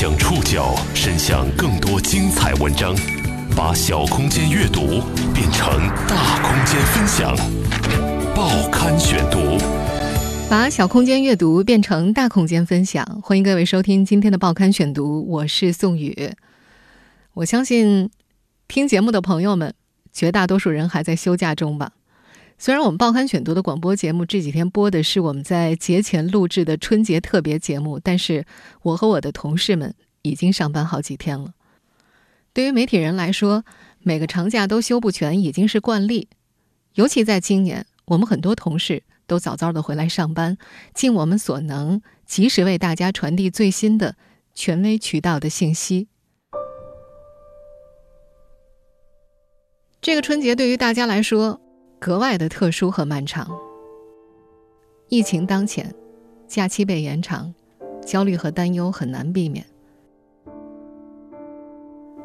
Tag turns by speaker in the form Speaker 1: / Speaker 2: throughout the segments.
Speaker 1: 将触角伸向更多精彩文章，把小空间阅读变成大空间分享。报刊选读，
Speaker 2: 把小空间阅读变成大空间分享。欢迎各位收听今天的报刊选读，我是宋宇。我相信听节目的朋友们，绝大多数人还在休假中吧。虽然我们报刊选读的广播节目这几天播的是我们在节前录制的春节特别节目，但是我和我的同事们已经上班好几天了。对于媒体人来说，每个长假都休不全已经是惯例，尤其在今年，我们很多同事都早早的回来上班，尽我们所能，及时为大家传递最新的权威渠道的信息。这个春节对于大家来说。格外的特殊和漫长。疫情当前，假期被延长，焦虑和担忧很难避免。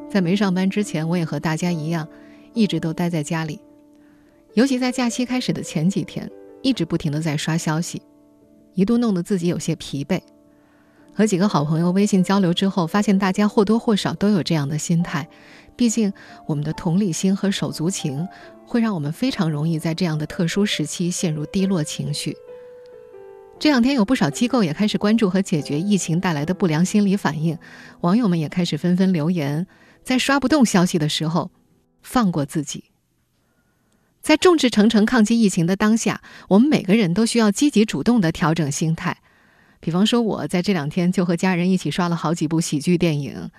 Speaker 2: 在没上班之前，我也和大家一样，一直都待在家里。尤其在假期开始的前几天，一直不停的在刷消息，一度弄得自己有些疲惫。和几个好朋友微信交流之后，发现大家或多或少都有这样的心态。毕竟，我们的同理心和手足情，会让我们非常容易在这样的特殊时期陷入低落情绪。这两天，有不少机构也开始关注和解决疫情带来的不良心理反应，网友们也开始纷纷留言，在刷不动消息的时候，放过自己。在众志成城抗击疫情的当下，我们每个人都需要积极主动的调整心态。比方说，我在这两天就和家人一起刷了好几部喜剧电影。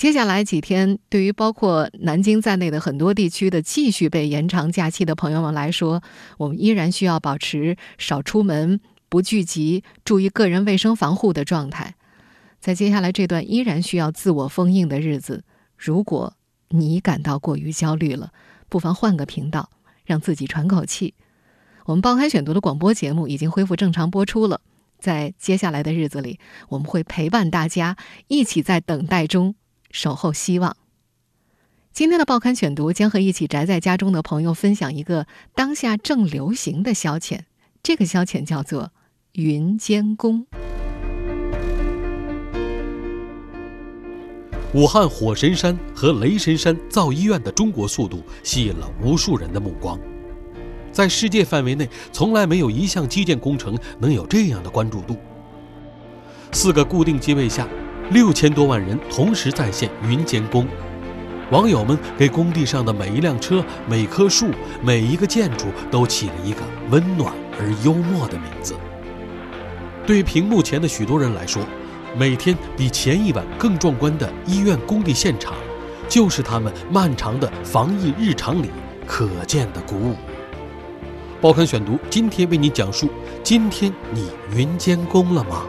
Speaker 2: 接下来几天，对于包括南京在内的很多地区的继续被延长假期的朋友们来说，我们依然需要保持少出门、不聚集、注意个人卫生防护的状态。在接下来这段依然需要自我封印的日子，如果你感到过于焦虑了，不妨换个频道，让自己喘口气。我们报刊选读的广播节目已经恢复正常播出了，在接下来的日子里，我们会陪伴大家一起在等待中。守候希望。今天的报刊选读将和一起宅在家中的朋友分享一个当下正流行的消遣，这个消遣叫做“云监工”。
Speaker 3: 武汉火神山和雷神山造医院的中国速度吸引了无数人的目光，在世界范围内，从来没有一项基建工程能有这样的关注度。四个固定机位下。六千多万人同时在线云监工，网友们给工地上的每一辆车、每棵树、每一个建筑都起了一个温暖而幽默的名字。对屏幕前的许多人来说，每天比前一晚更壮观的医院工地现场，就是他们漫长的防疫日常里可见的鼓舞。报刊选读今天为你讲述：今天你云监工了吗？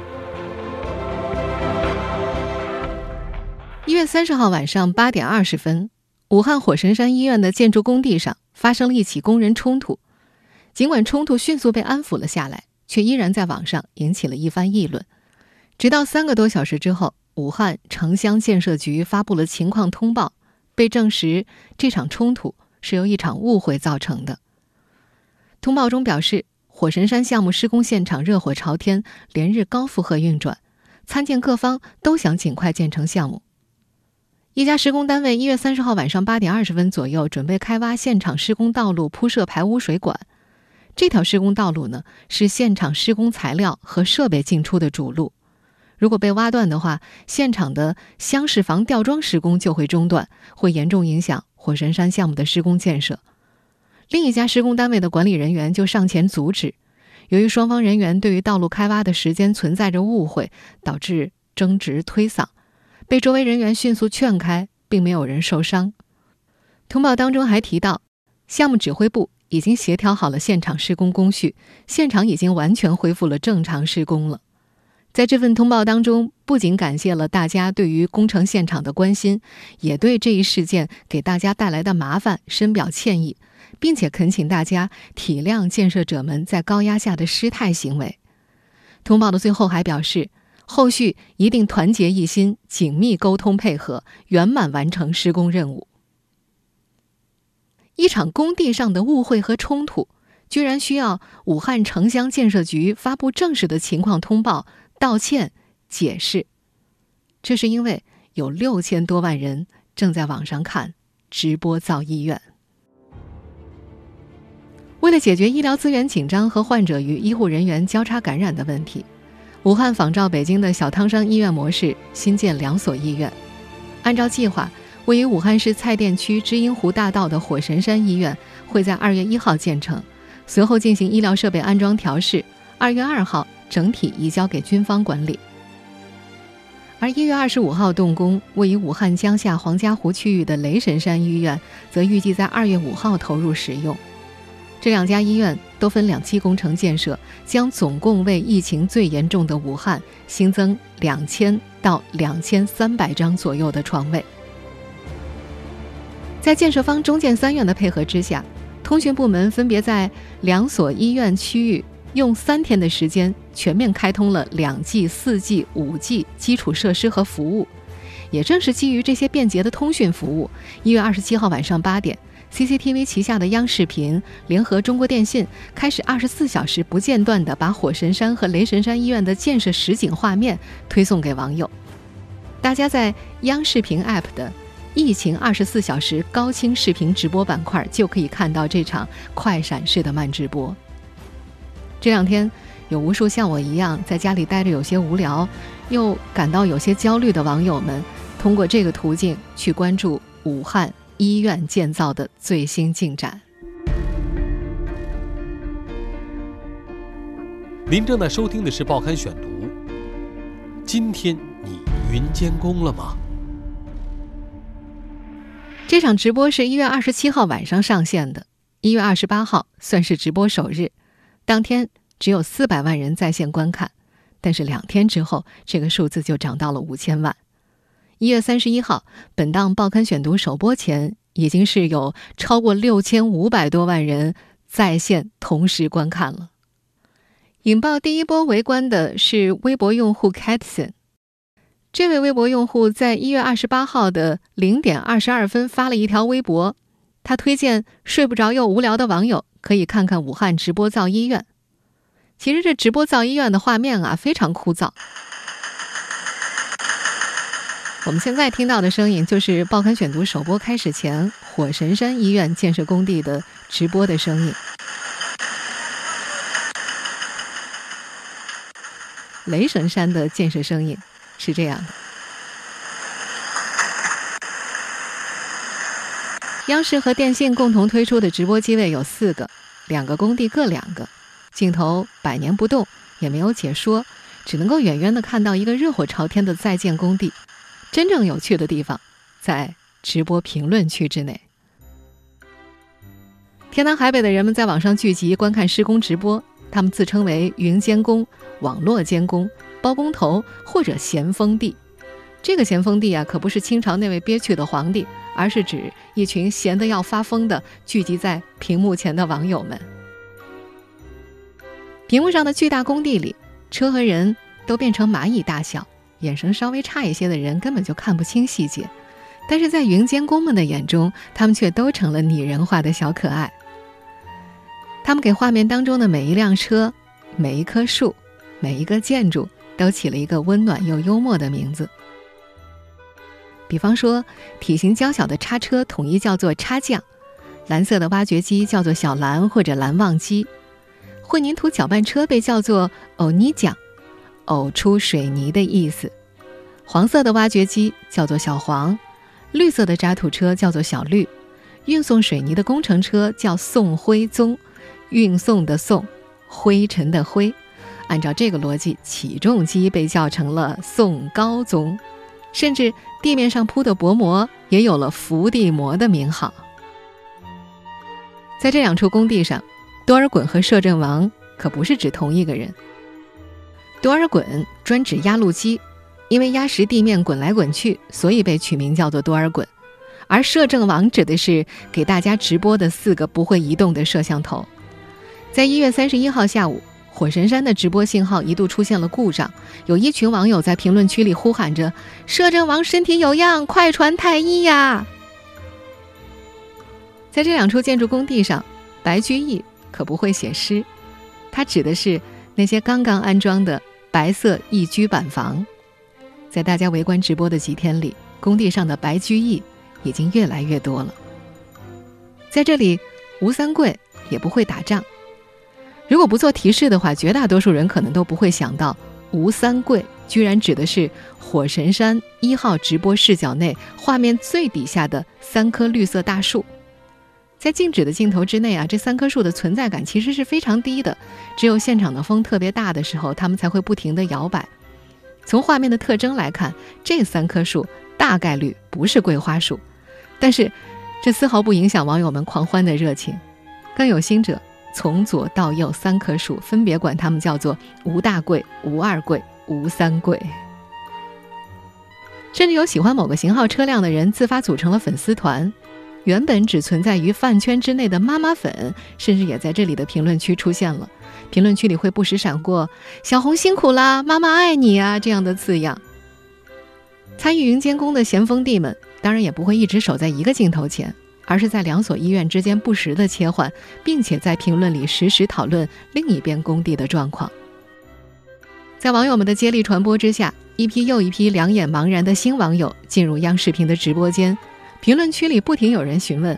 Speaker 2: 一月三十号晚上八点二十分，武汉火神山医院的建筑工地上发生了一起工人冲突。尽管冲突迅速被安抚了下来，却依然在网上引起了一番议论。直到三个多小时之后，武汉城乡建设局发布了情况通报，被证实这场冲突是由一场误会造成的。通报中表示，火神山项目施工现场热火朝天，连日高负荷运转，参建各方都想尽快建成项目。一家施工单位一月三十号晚上八点二十分左右，准备开挖现场施工道路，铺设排污水管。这条施工道路呢，是现场施工材料和设备进出的主路。如果被挖断的话，现场的厢式房吊装施工就会中断，会严重影响火神山项目的施工建设。另一家施工单位的管理人员就上前阻止。由于双方人员对于道路开挖的时间存在着误会，导致争执推搡。被周围人员迅速劝开，并没有人受伤。通报当中还提到，项目指挥部已经协调好了现场施工工序，现场已经完全恢复了正常施工了。在这份通报当中，不仅感谢了大家对于工程现场的关心，也对这一事件给大家带来的麻烦深表歉意，并且恳请大家体谅建设者们在高压下的失态行为。通报的最后还表示。后续一定团结一心，紧密沟通配合，圆满完成施工任务。一场工地上的误会和冲突，居然需要武汉城乡建设局发布正式的情况通报、道歉、解释。这是因为有六千多万人正在网上看直播造医院。为了解决医疗资源紧张和患者与医护人员交叉感染的问题，武汉仿照北京的小汤山医院模式，新建两所医院。按照计划，位于武汉市蔡甸区知音湖大道的火神山医院会在二月一号建成，随后进行医疗设备安装调试，二月二号整体移交给军方管理。而一月二十五号动工，位于武汉江夏黄家湖区域的雷神山医院，则预计在二月五号投入使用。这两家医院都分两期工程建设，将总共为疫情最严重的武汉新增两千到两千三百张左右的床位。在建设方中建三院的配合之下，通讯部门分别在两所医院区域用三天的时间全面开通了两 G、四 G、五 G 基础设施和服务。也正是基于这些便捷的通讯服务，一月二十七号晚上八点。CCTV 旗下的央视频联合中国电信，开始二十四小时不间断地把火神山和雷神山医院的建设实景画面推送给网友。大家在央视频 App 的“疫情二十四小时高清视频直播”板块就可以看到这场快闪式的慢直播。这两天，有无数像我一样在家里待着有些无聊，又感到有些焦虑的网友们，通过这个途径去关注武汉。医院建造的最新进展。
Speaker 3: 您正在收听的是《报刊选读》。今天你云监工了吗？
Speaker 2: 这场直播是一月二十七号晚上上线的，一月二十八号算是直播首日，当天只有四百万人在线观看，但是两天之后，这个数字就涨到了五千万。一月三十一号，本档报刊选读首播前，已经是有超过六千五百多万人在线同时观看了。引爆第一波围观的是微博用户 Catson，这位微博用户在一月二十八号的零点二十二分发了一条微博，他推荐睡不着又无聊的网友可以看看武汉直播造医院。其实这直播造医院的画面啊，非常枯燥。我们现在听到的声音，就是《报刊选读》首播开始前火神山医院建设工地的直播的声音。雷神山的建设声音是这样的。央视和电信共同推出的直播机位有四个，两个工地各两个，镜头百年不动，也没有解说，只能够远远的看到一个热火朝天的在建工地。真正有趣的地方，在直播评论区之内。天南海北的人们在网上聚集观看施工直播，他们自称为“云监工”“网络监工”“包工头”或者“咸丰帝”。这个咸丰帝啊，可不是清朝那位憋屈的皇帝，而是指一群闲得要发疯的聚集在屏幕前的网友们。屏幕上的巨大工地里，车和人都变成蚂蚁大小。眼神稍微差一些的人根本就看不清细节，但是在云监工们的眼中，他们却都成了拟人化的小可爱。他们给画面当中的每一辆车、每一棵树、每一个建筑都起了一个温暖又幽默的名字。比方说，体型娇小的叉车统一叫做叉匠，蓝色的挖掘机叫做小蓝或者蓝忘机，混凝土搅拌车被叫做欧尼匠。呕出水泥的意思。黄色的挖掘机叫做小黄，绿色的渣土车叫做小绿，运送水泥的工程车叫送灰宗，运送的送，灰尘的灰。按照这个逻辑，起重机被叫成了送高宗，甚至地面上铺的薄膜也有了伏地魔的名号。在这两处工地上，多尔衮和摄政王可不是指同一个人。多尔衮专指压路机，因为压实地面滚来滚去，所以被取名叫做多尔衮。而摄政王指的是给大家直播的四个不会移动的摄像头。在一月三十一号下午，火神山的直播信号一度出现了故障，有一群网友在评论区里呼喊着：“摄政王身体有恙，快传太医呀！”在这两处建筑工地上，白居易可不会写诗，他指的是那些刚刚安装的。白色一居板房，在大家围观直播的几天里，工地上的白居易已经越来越多了。在这里，吴三桂也不会打仗。如果不做提示的话，绝大多数人可能都不会想到，吴三桂居然指的是火神山一号直播视角内画面最底下的三棵绿色大树。在静止的镜头之内啊，这三棵树的存在感其实是非常低的，只有现场的风特别大的时候，它们才会不停地摇摆。从画面的特征来看，这三棵树大概率不是桂花树，但是这丝毫不影响网友们狂欢的热情。更有心者。从左到右三棵树，分别管它们叫做吴大贵、吴二贵、吴三贵。甚至有喜欢某个型号车辆的人自发组成了粉丝团。原本只存在于饭圈之内的妈妈粉，甚至也在这里的评论区出现了。评论区里会不时闪过“小红辛苦啦，妈妈爱你啊”这样的字样。参与云监工的咸丰帝们，当然也不会一直守在一个镜头前。而是在两所医院之间不时的切换，并且在评论里实时讨论另一边工地的状况。在网友们的接力传播之下，一批又一批两眼茫然的新网友进入央视频的直播间，评论区里不停有人询问：“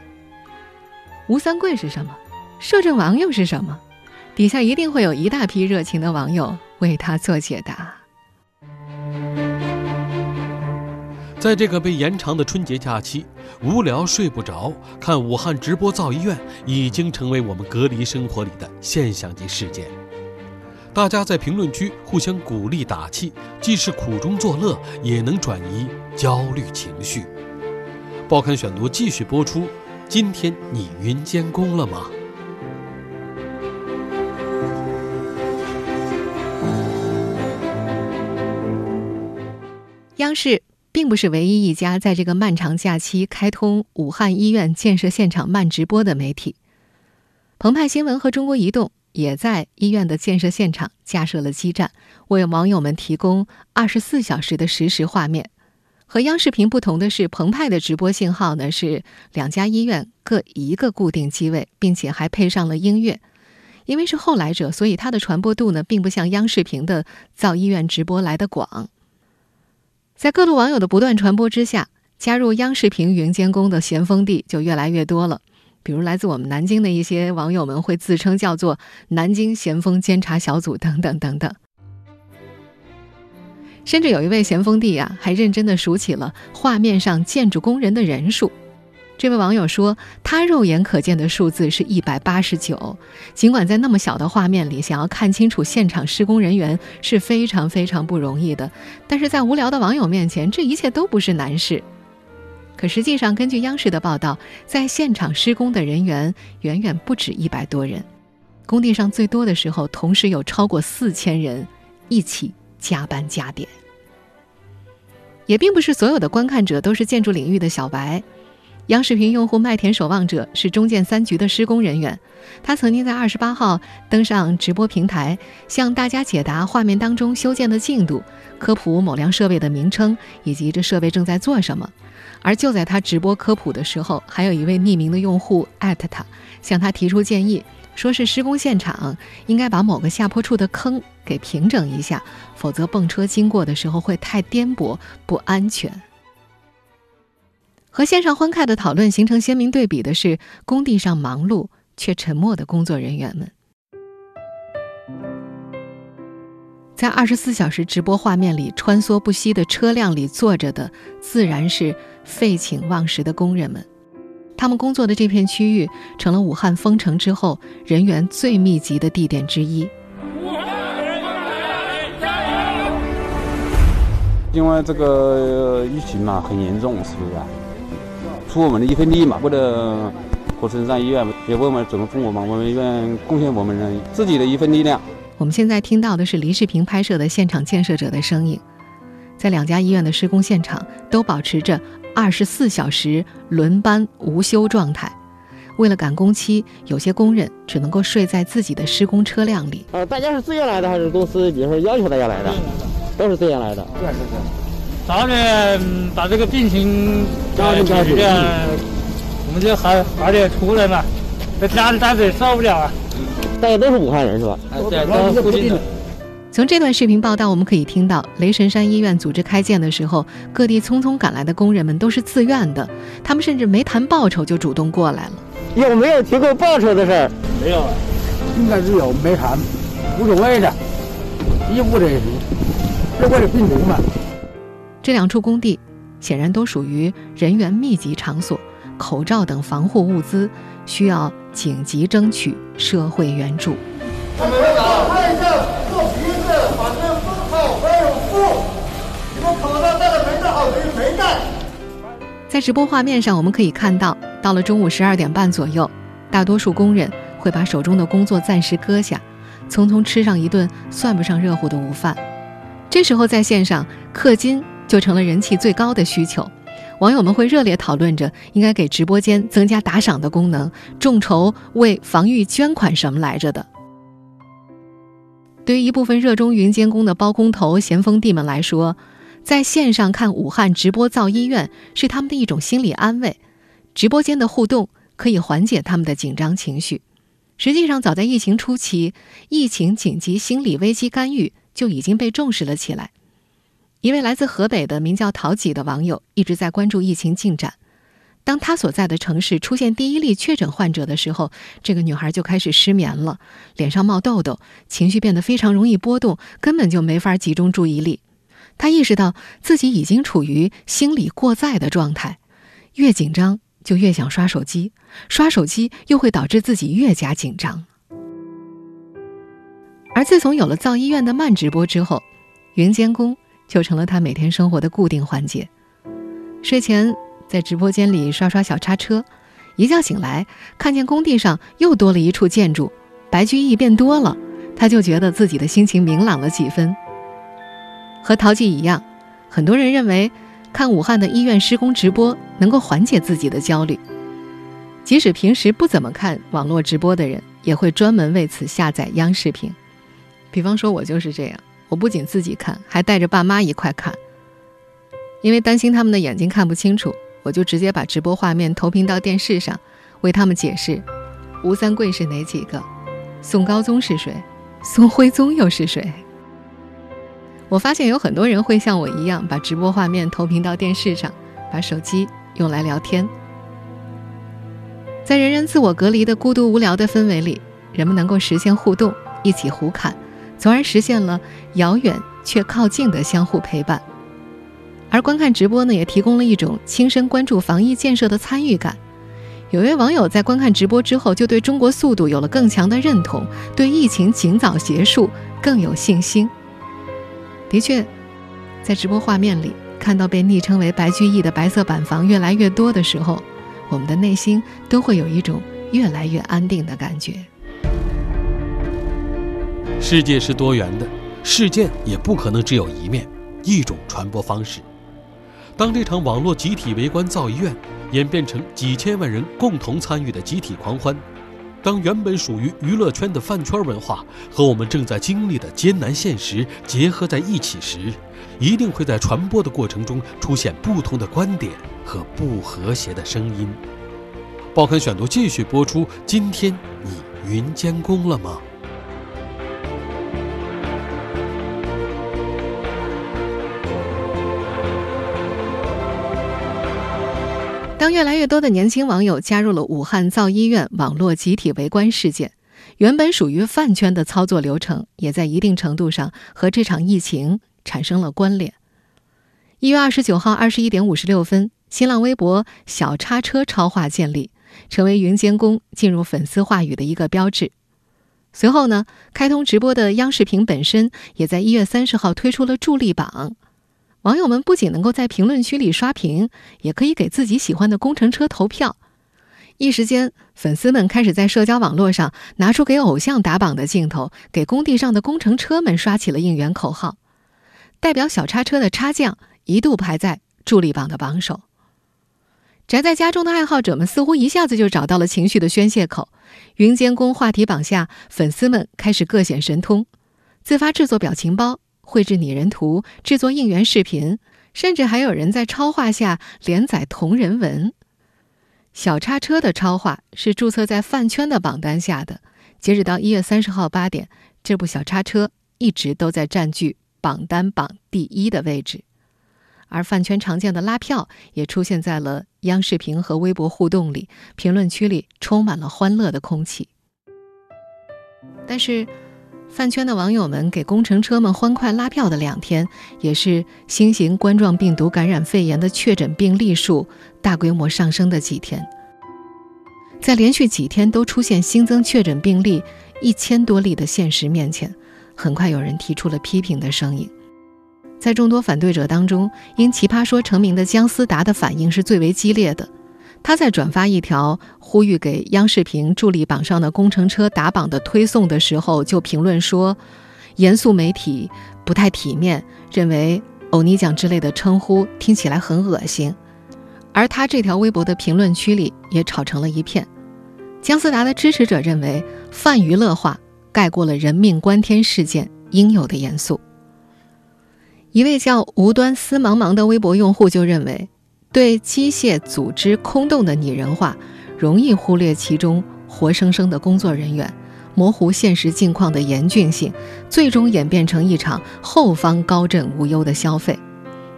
Speaker 2: 吴三桂是什么？摄政王又是什么？”底下一定会有一大批热情的网友为他做解答。
Speaker 3: 在这个被延长的春节假期，无聊睡不着，看武汉直播造医院已经成为我们隔离生活里的现象级事件。大家在评论区互相鼓励打气，既是苦中作乐，也能转移焦虑情绪。报刊选读继续播出。今天你云监工了吗？
Speaker 2: 央视。并不是唯一一家在这个漫长假期开通武汉医院建设现场慢直播的媒体。澎湃新闻和中国移动也在医院的建设现场架设了基站，为网友们提供二十四小时的实时画面。和央视频不同的是，澎湃的直播信号呢是两家医院各一个固定机位，并且还配上了音乐。因为是后来者，所以它的传播度呢并不像央视频的造医院直播来的广。在各路网友的不断传播之下，加入央视频云监工的咸丰帝就越来越多了。比如来自我们南京的一些网友们会自称叫做“南京咸丰监察小组”等等等等。甚至有一位咸丰帝啊，还认真的数起了画面上建筑工人的人数。这位网友说，他肉眼可见的数字是一百八十九。尽管在那么小的画面里，想要看清楚现场施工人员是非常非常不容易的，但是在无聊的网友面前，这一切都不是难事。可实际上，根据央视的报道，在现场施工的人员远远不止一百多人，工地上最多的时候，同时有超过四千人一起加班加点。也并不是所有的观看者都是建筑领域的小白。央视频用户麦田守望者是中建三局的施工人员，他曾经在二十八号登上直播平台，向大家解答画面当中修建的进度，科普某辆设备的名称以及这设备正在做什么。而就在他直播科普的时候，还有一位匿名的用户艾特他，向他提出建议，说是施工现场应该把某个下坡处的坑给平整一下，否则泵车经过的时候会太颠簸，不安全。和线上欢快的讨论形成鲜明对比的是，工地上忙碌却沉默的工作人员们。在二十四小时直播画面里穿梭不息的车辆里坐着的，自然是废寝忘食的工人们。他们工作的这片区域成了武汉封城之后人员最密集的地点之一。
Speaker 4: 因为这个疫情嘛，很严重，是不是？出我们的一份力嘛，为了火神山医院，也为我们整个中国嘛，我们医院贡献我们的自己的一份力量。
Speaker 2: 我们现在听到的是黎世平拍摄的现场建设者的声音，在两家医院的施工现场都保持着二十四小时轮班无休状态。为了赶工期，有些工人只能够睡在自己的施工车辆里。
Speaker 5: 呃，大家是自愿来的还是公司比如说要求大家来的？都是自愿来的。
Speaker 6: 对对对。早点把这个病情解决掉，我们就还早点出来嘛。在家里待着也受不了啊。
Speaker 5: 大家都是武汉人是吧？
Speaker 6: 对，都是附近的。
Speaker 2: 从这段视频报道，我们可以听到雷神山医院组织开建的时候，各地匆匆赶来的工人们都是自愿的，他们甚至没谈报酬就主动过来了。
Speaker 5: 有没有提供报酬的事儿？
Speaker 6: 没有，
Speaker 7: 应该是有，没谈，无所谓的，义务的也行，是为了病人嘛。
Speaker 2: 这两处工地显然都属于人员密集场所，口罩等防护物资需要紧急争取社会援助。
Speaker 8: 我们看一下，做鼻子，反正不好，还有负。你们口罩戴的没戴好，没戴。
Speaker 2: 在直播画面上，我们可以看到，到了中午十二点半左右，大多数工人会把手中的工作暂时搁下，匆匆吃上一顿算不上热乎的午饭。这时候，在线上氪金就成了人气最高的需求，网友们会热烈讨论着应该给直播间增加打赏的功能，众筹为防御捐款什么来着的。对于一部分热衷云监工的包工头、咸丰帝们来说，在线上看武汉直播造医院是他们的一种心理安慰。直播间的互动可以缓解他们的紧张情绪。实际上，早在疫情初期，疫情紧急心理危机干预就已经被重视了起来。一位来自河北的名叫陶吉的网友一直在关注疫情进展。当他所在的城市出现第一例确诊患者的时候，这个女孩就开始失眠了，脸上冒痘痘，情绪变得非常容易波动，根本就没法集中注意力。她意识到自己已经处于心理过载的状态，越紧张就越想刷手机，刷手机又会导致自己越加紧张。而自从有了造医院的慢直播之后，云监工就成了他每天生活的固定环节，睡前。在直播间里刷刷小叉车，一觉醒来，看见工地上又多了一处建筑，白居易变多了，他就觉得自己的心情明朗了几分。和陶记一样，很多人认为看武汉的医院施工直播能够缓解自己的焦虑。即使平时不怎么看网络直播的人，也会专门为此下载央视频。比方说，我就是这样，我不仅自己看，还带着爸妈一块看，因为担心他们的眼睛看不清楚。我就直接把直播画面投屏到电视上，为他们解释：吴三桂是哪几个？宋高宗是谁？宋徽宗又是谁？我发现有很多人会像我一样，把直播画面投屏到电视上，把手机用来聊天。在人人自我隔离的孤独无聊的氛围里，人们能够实现互动，一起胡侃，从而实现了遥远却靠近的相互陪伴。而观看直播呢，也提供了一种亲身关注防疫建设的参与感。有位网友在观看直播之后，就对中国速度有了更强的认同，对疫情尽早结束更有信心。的确，在直播画面里看到被昵称为“白居易”的白色板房越来越多的时候，我们的内心都会有一种越来越安定的感觉。
Speaker 3: 世界是多元的，事件也不可能只有一面，一种传播方式。当这场网络集体围观造医院演变成几千万人共同参与的集体狂欢，当原本属于娱乐圈的饭圈文化和我们正在经历的艰难现实结合在一起时，一定会在传播的过程中出现不同的观点和不和谐的声音。报刊选读继续播出。今天你云监工了吗？
Speaker 2: 当越来越多的年轻网友加入了武汉造医院网络集体围观事件，原本属于饭圈的操作流程，也在一定程度上和这场疫情产生了关联。一月二十九号二十一点五十六分，新浪微博小叉车超话建立，成为云监工进入粉丝话语的一个标志。随后呢，开通直播的央视频本身也在一月三十号推出了助力榜。网友们不仅能够在评论区里刷屏，也可以给自己喜欢的工程车投票。一时间，粉丝们开始在社交网络上拿出给偶像打榜的镜头，给工地上的工程车们刷起了应援口号。代表小叉车的叉匠一度排在助力榜的榜首。宅在家中的爱好者们似乎一下子就找到了情绪的宣泄口。云监工话题榜下，粉丝们开始各显神通，自发制作表情包。绘制拟人图，制作应援视频，甚至还有人在超话下连载同人文。小叉车的超话是注册在饭圈的榜单下的，截止到一月三十号八点，这部小叉车一直都在占据榜单榜第一的位置，而饭圈常见的拉票也出现在了央视频和微博互动里，评论区里充满了欢乐的空气。但是，饭圈的网友们给工程车们欢快拉票的两天，也是新型冠状病毒感染肺炎的确诊病例数大规模上升的几天。在连续几天都出现新增确诊病例一千多例的现实面前，很快有人提出了批评的声音。在众多反对者当中，因《奇葩说》成名的姜思达的反应是最为激烈的。他在转发一条呼吁给央视频助力榜上的工程车打榜的推送的时候，就评论说：“严肃媒体不太体面，认为‘欧尼酱’之类的称呼听起来很恶心。”而他这条微博的评论区里也吵成了一片。姜思达的支持者认为，泛娱乐化盖过了人命关天事件应有的严肃。一位叫无端思茫茫的微博用户就认为。对机械组织空洞的拟人化，容易忽略其中活生生的工作人员，模糊现实境况的严峻性，最终演变成一场后方高枕无忧的消费。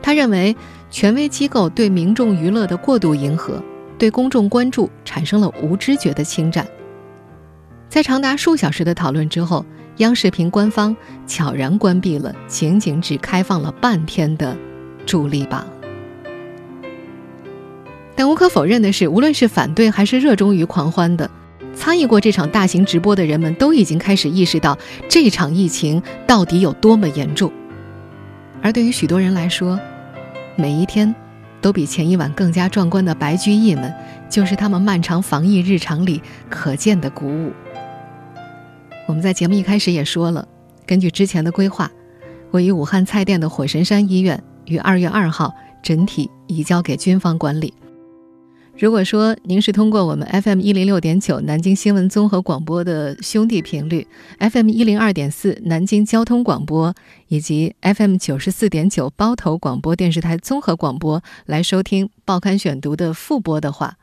Speaker 2: 他认为，权威机构对民众娱乐的过度迎合，对公众关注产生了无知觉的侵占。在长达数小时的讨论之后，央视频官方悄然关闭了仅仅只开放了半天的助力榜。但无可否认的是，无论是反对还是热衷于狂欢的，参与过这场大型直播的人们都已经开始意识到这场疫情到底有多么严重。而对于许多人来说，每一天都比前一晚更加壮观的白居易们，就是他们漫长防疫日常里可见的鼓舞。我们在节目一开始也说了，根据之前的规划，位于武汉蔡甸的火神山医院于二月二号整体移交给军方管理。如果说您是通过我们 FM 一零六点九南京新闻综合广播的兄弟频率，FM 一零二点四南京交通广播以及 FM 九十四点九包头广播电视台综合广播来收听《报刊选读》的复播的话，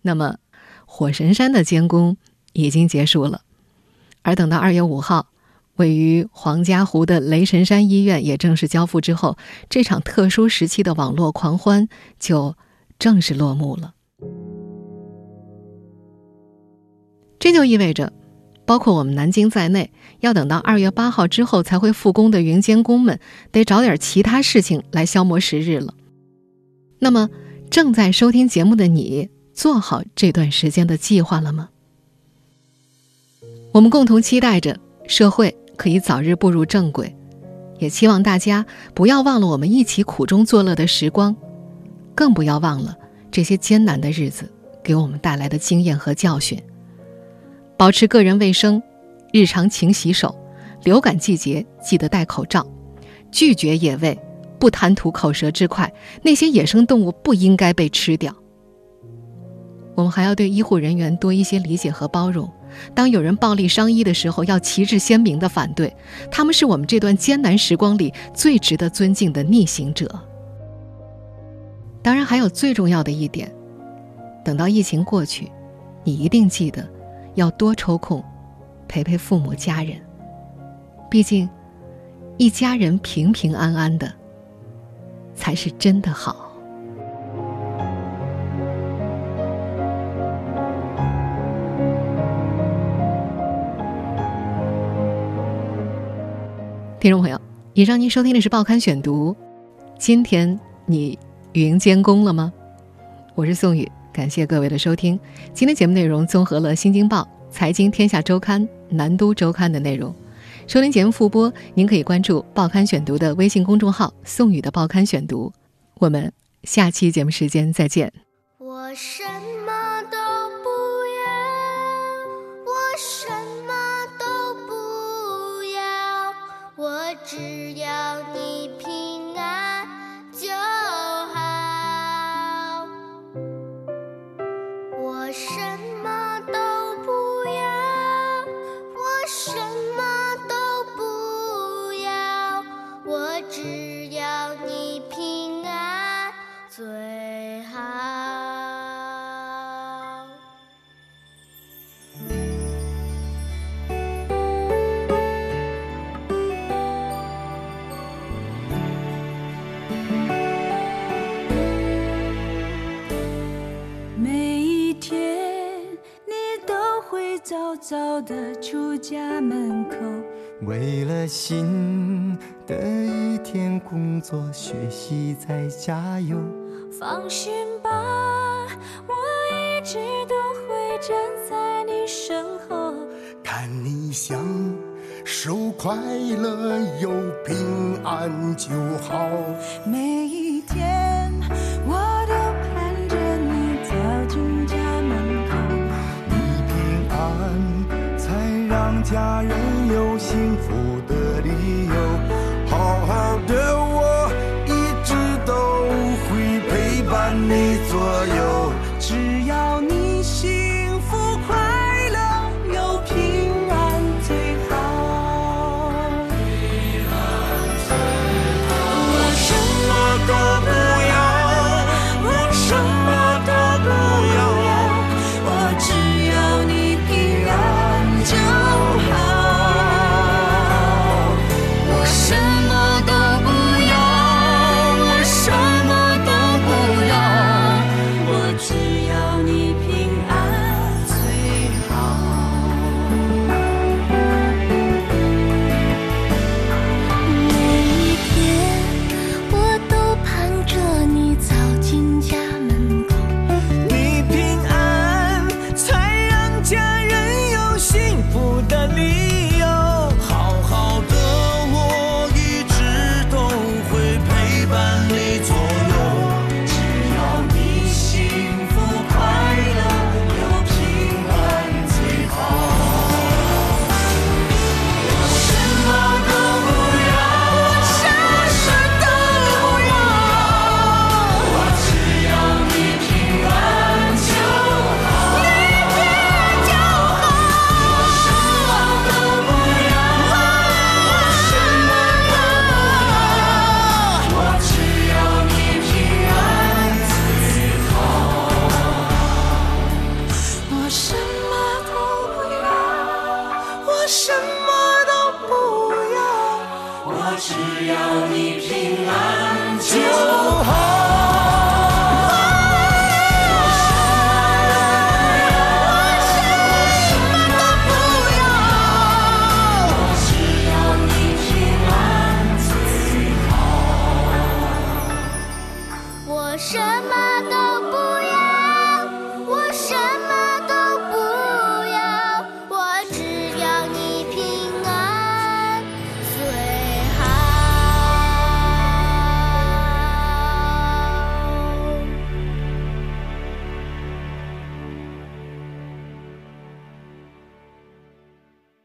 Speaker 2: 那么火神山的监工已经结束了，而等到二月五号，位于黄家湖的雷神山医院也正式交付之后，这场特殊时期的网络狂欢就正式落幕了。这就意味着，包括我们南京在内，要等到二月八号之后才会复工的云监工们，得找点其他事情来消磨时日了。那么，正在收听节目的你，做好这段时间的计划了吗？我们共同期待着社会可以早日步入正轨，也期望大家不要忘了我们一起苦中作乐的时光，更不要忘了。这些艰难的日子给我们带来的经验和教训。保持个人卫生，日常勤洗手。流感季节记得戴口罩。拒绝野味，不贪图口舌之快。那些野生动物不应该被吃掉。我们还要对医护人员多一些理解和包容。当有人暴力伤医的时候，要旗帜鲜明的反对。他们是我们这段艰难时光里最值得尊敬的逆行者。当然，还有最重要的一点，等到疫情过去，你一定记得要多抽空陪陪父母家人。毕竟，一家人平平安安的才是真的好。听众朋友，以上您收听的是《报刊选读》，今天你。云监工了吗？我是宋宇，感谢各位的收听。今天节目内容综合了《新京报》《财经天下周刊》《南都周刊》的内容。收听节目复播，您可以关注《报刊选读》的微信公众号“宋宇的报刊选读”。我们下期节目时间再见。我身最
Speaker 9: 的出家门口，
Speaker 10: 为了新的一天工作学习再加油，
Speaker 9: 放心吧，我一直都会站在你身后，
Speaker 11: 看你享受快乐又平安就好。
Speaker 9: 每一。
Speaker 12: for